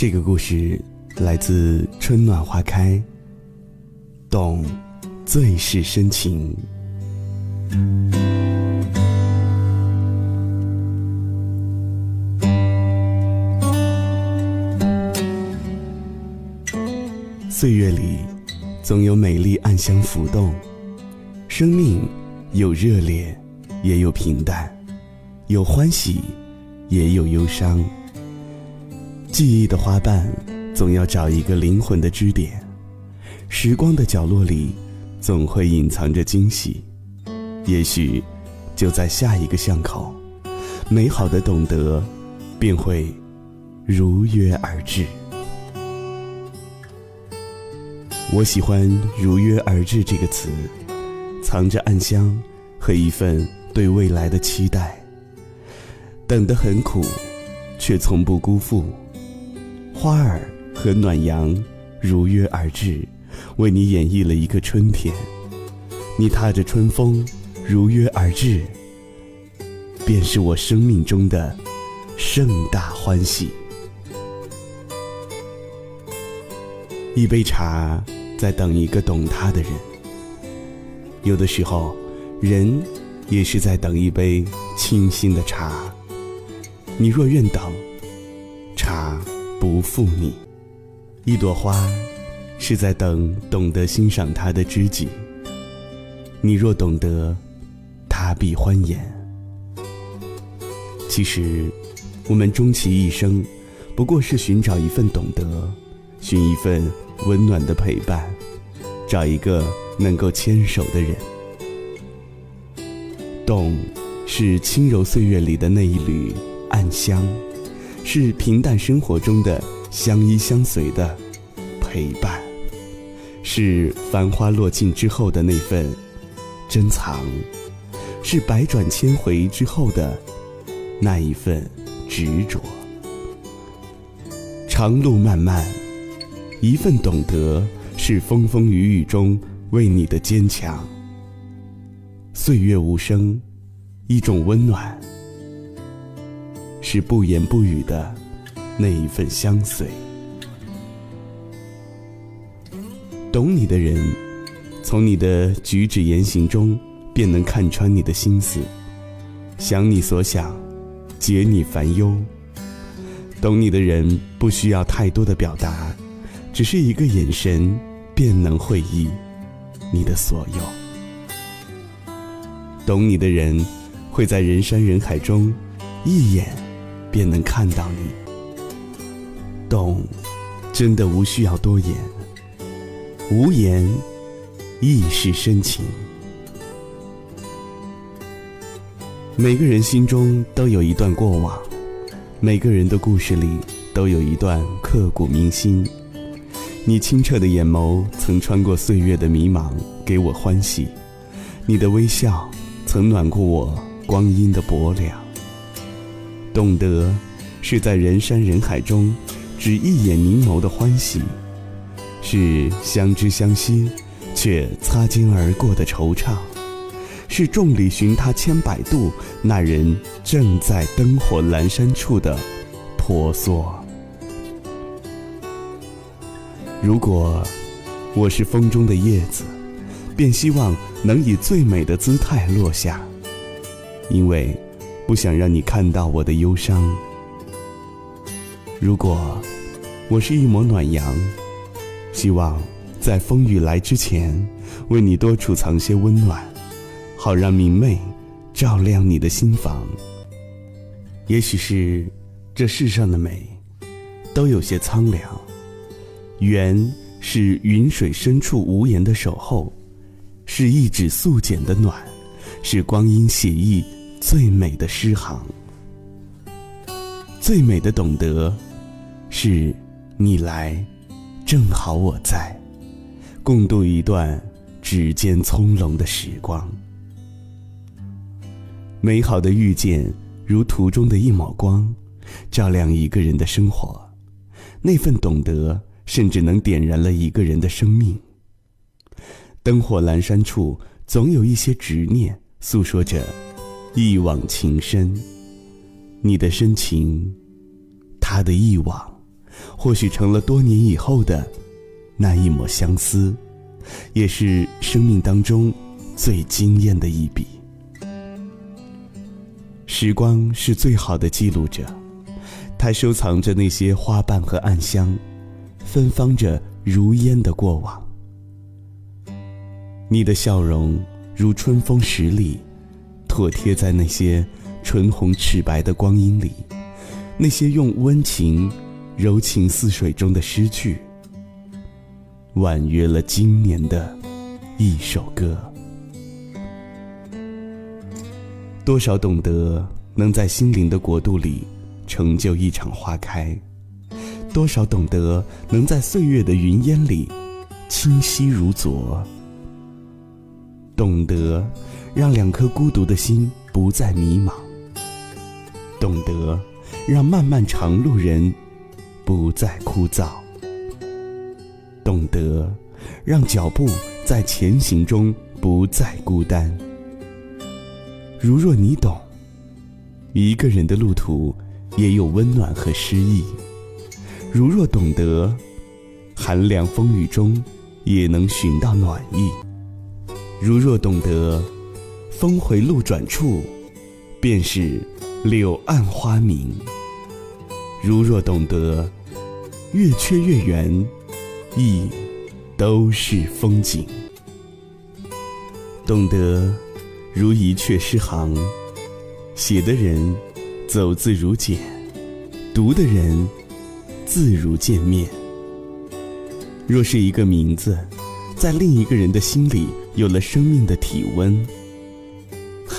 这个故事来自《春暖花开》，懂最是深情。岁月里，总有美丽暗香浮动。生命有热烈，也有平淡，有欢喜，也有忧伤。记忆的花瓣，总要找一个灵魂的支点。时光的角落里，总会隐藏着惊喜。也许，就在下一个巷口，美好的懂得，便会如约而至。我喜欢“如约而至”这个词，藏着暗香和一份对未来的期待。等得很苦，却从不辜负。花儿和暖阳如约而至，为你演绎了一个春天。你踏着春风如约而至，便是我生命中的盛大欢喜。一杯茶，在等一个懂它的人。有的时候，人也是在等一杯清新的茶。你若愿等，不负你，一朵花，是在等懂得欣赏它的知己。你若懂得，它必欢颜。其实，我们终其一生，不过是寻找一份懂得，寻一份温暖的陪伴，找一个能够牵手的人。懂，是轻柔岁月里的那一缕暗香。是平淡生活中的相依相随的陪伴，是繁花落尽之后的那份珍藏，是百转千回之后的那一份执着。长路漫漫，一份懂得是风风雨雨中为你的坚强。岁月无声，一种温暖。是不言不语的那一份相随。懂你的人，从你的举止言行中便能看穿你的心思，想你所想，解你烦忧。懂你的人不需要太多的表达，只是一个眼神便能会意你的所有。懂你的人会在人山人海中一眼。便能看到你，懂，真的无需要多言，无言亦是深情。每个人心中都有一段过往，每个人的故事里都有一段刻骨铭心。你清澈的眼眸曾穿过岁月的迷茫，给我欢喜；你的微笑曾暖过我光阴的薄凉。懂得，是在人山人海中，只一眼凝眸的欢喜；是相知相惜，却擦肩而过的惆怅；是众里寻他千百度，那人正在灯火阑珊处的婆娑。如果我是风中的叶子，便希望能以最美的姿态落下，因为。不想让你看到我的忧伤。如果我是一抹暖阳，希望在风雨来之前，为你多储藏些温暖，好让明媚照亮你的心房。也许是这世上的美，都有些苍凉。缘是云水深处无言的守候，是一纸素简的暖，是光阴写意。最美的诗行，最美的懂得，是你来，正好我在，共度一段指尖葱茏的时光。美好的遇见，如途中的一抹光，照亮一个人的生活。那份懂得，甚至能点燃了一个人的生命。灯火阑珊处，总有一些执念，诉说着。一往情深，你的深情，他的一往，或许成了多年以后的那一抹相思，也是生命当中最惊艳的一笔。时光是最好的记录者，它收藏着那些花瓣和暗香，芬芳着如烟的过往。你的笑容如春风十里，妥帖在那些唇红齿白的光阴里，那些用温情柔情似水中的诗句，婉约了今年的一首歌。多少懂得能在心灵的国度里成就一场花开，多少懂得能在岁月的云烟里清晰如昨。懂得让两颗孤独的心不再迷茫，懂得让漫漫长路人不再枯燥，懂得让脚步在前行中不再孤单。如若你懂，一个人的路途也有温暖和诗意；如若懂得，寒凉风雨中也能寻到暖意；如若懂得，峰回路转处便是柳暗花明；如若懂得，月缺月圆亦都是风景。懂得。如一阙诗行，写的人走字如简，读的人字如见面。若是一个名字，在另一个人的心里有了生命的体温，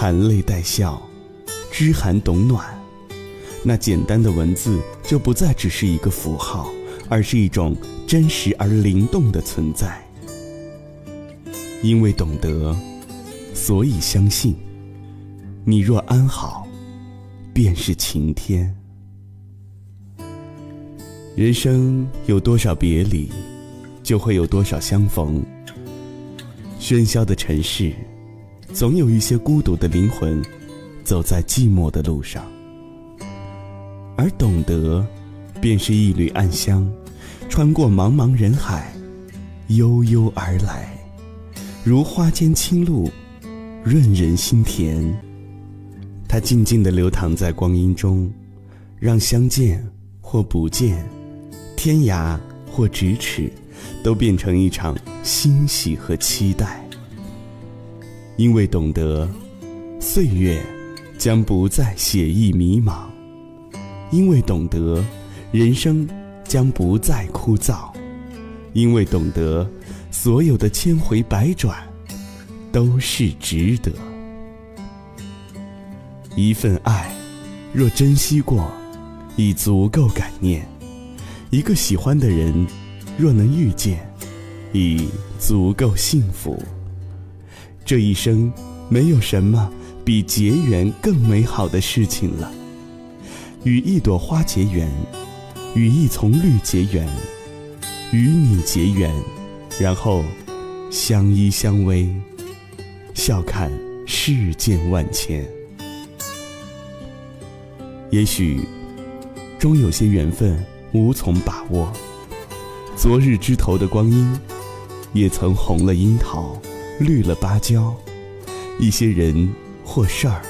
含泪带笑，知寒懂暖，那简单的文字就不再只是一个符号，而是一种真实而灵动的存在。因为懂得。所以相信，你若安好，便是晴天。人生有多少别离，就会有多少相逢。喧嚣的城市，总有一些孤独的灵魂，走在寂寞的路上。而懂得，便是一缕暗香，穿过茫茫人海，悠悠而来，如花间清露。润人心田，它静静地流淌在光阴中，让相见或不见，天涯或咫尺，都变成一场欣喜和期待。因为懂得，岁月将不再写意迷茫；因为懂得，人生将不再枯燥；因为懂得，所有的千回百转。都是值得。一份爱，若珍惜过，已足够感念；一个喜欢的人，若能遇见，已足够幸福。这一生，没有什么比结缘更美好的事情了。与一朵花结缘，与一丛绿结缘，与你结缘，然后相依相偎。笑看世间万千，也许终有些缘分无从把握。昨日枝头的光阴，也曾红了樱桃，绿了芭蕉。一些人或事儿，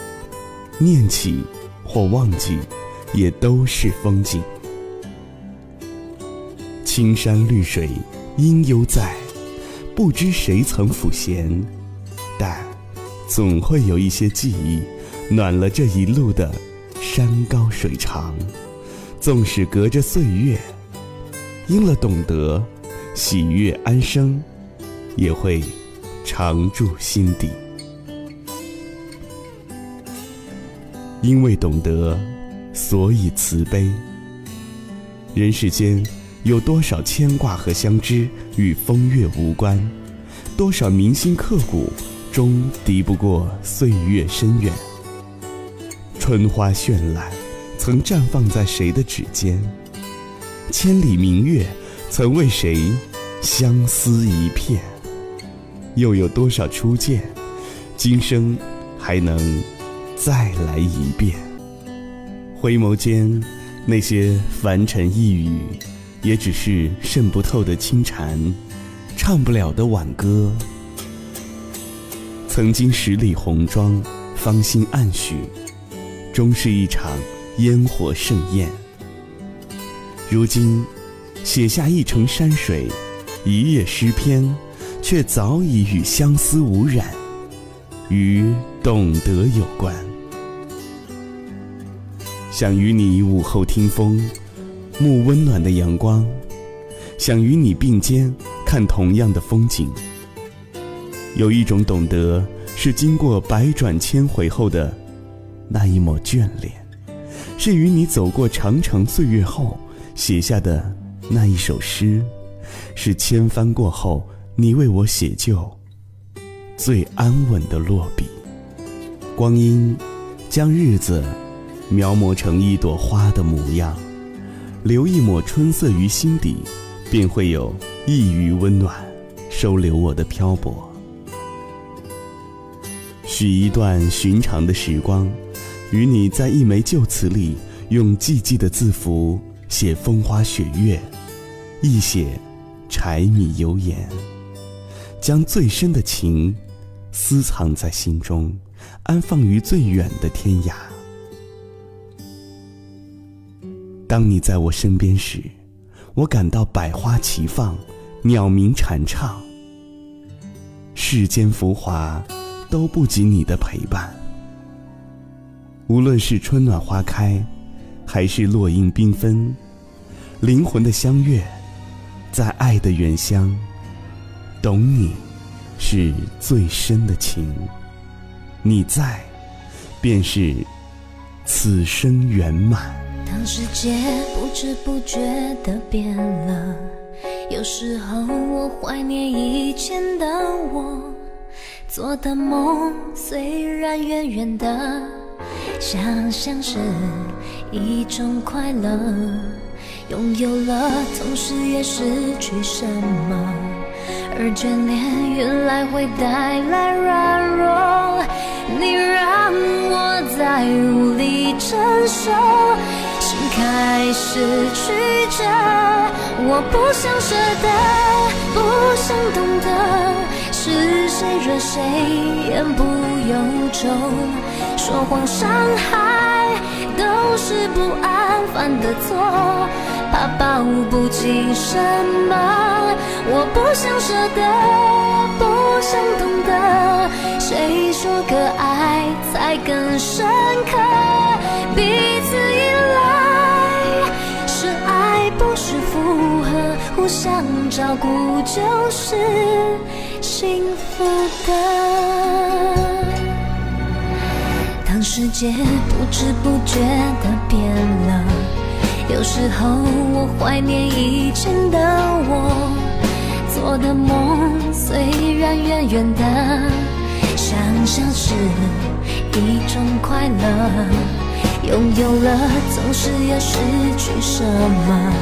念起或忘记，也都是风景。青山绿水应犹在，不知谁曾抚弦。但总会有一些记忆，暖了这一路的山高水长。纵使隔着岁月，因了懂得，喜悦安生，也会常驻心底。因为懂得，所以慈悲。人世间有多少牵挂和相知与风月无关？多少铭心刻骨？终敌不过岁月深远。春花绚烂，曾绽放在谁的指尖？千里明月，曾为谁相思一片？又有多少初见，今生还能再来一遍？回眸间，那些凡尘一语，也只是渗不透的清禅，唱不了的挽歌。曾经十里红妆，芳心暗许，终是一场烟火盛宴。如今，写下一程山水，一页诗篇，却早已与相思无染，与懂得有关。想与你午后听风，沐温暖的阳光；想与你并肩看同样的风景。有一种懂得，是经过百转千回后的那一抹眷恋，是与你走过长长岁月后写下的那一首诗，是千帆过后你为我写就最安稳的落笔。光阴将日子描摹成一朵花的模样，留一抹春色于心底，便会有一隅温暖收留我的漂泊。许一段寻常的时光，与你在一枚旧词里，用寂寂的字符写风花雪月，亦写柴米油盐，将最深的情私藏在心中，安放于最远的天涯。当你在我身边时，我感到百花齐放，鸟鸣蝉唱，世间浮华。都不及你的陪伴。无论是春暖花开，还是落英缤纷，灵魂的相悦，在爱的远乡，懂你，是最深的情。你在，便是此生圆满。当世界不知不觉的变了，有时候我怀念以前的我。做的梦虽然远远的，想象是一种快乐。拥有了，同时也失去什么？而眷恋原来会带来软弱，你让我再无力承受，心开始曲折。我不想舍得，不想懂得。是谁惹谁言不由衷？说谎伤害都是不安犯的错，怕抱不紧什么？我不想舍得，不想懂得。谁说个爱才更深刻？彼此依赖是爱，不是附和，互相照顾就是。幸福的。当世界不知不觉的变了，有时候我怀念以前的我，做的梦虽然远远的，想象是一种快乐。拥有了，总是要失去什么，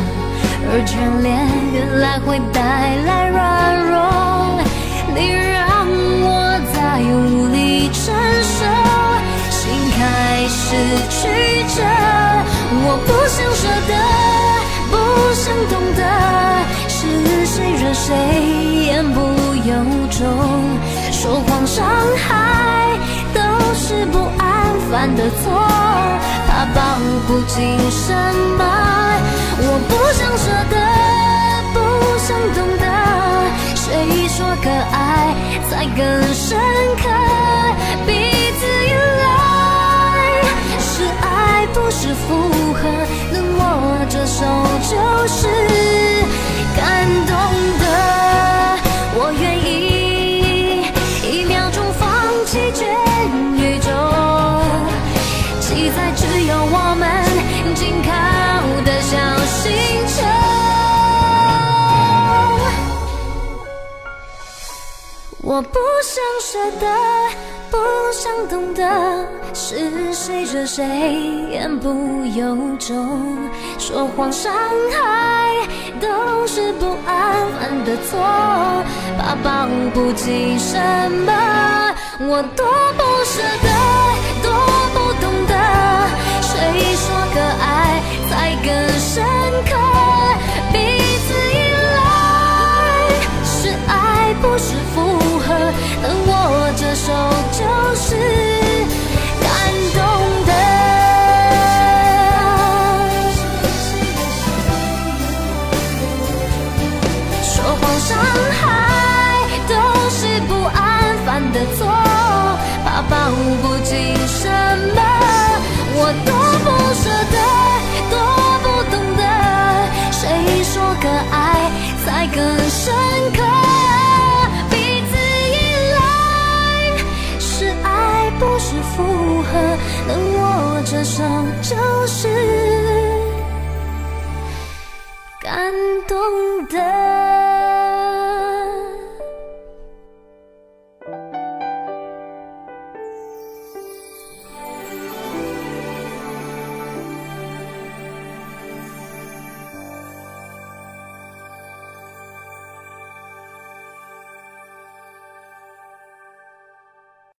而眷恋原来会带来软弱。犯的错，怕抱不紧什么？我不想舍得，不想懂得。谁说可爱才更深刻？彼此依赖是爱，不是附和。能握着手就是我不想舍得，不想懂得，是谁惹谁，言不由衷，说谎伤害，都是不安分的错，怕抱不紧什么，我多不舍得，多不懂得谁说可爱才更深刻，彼此依赖，是爱不是负。我复合能握着手就是感动的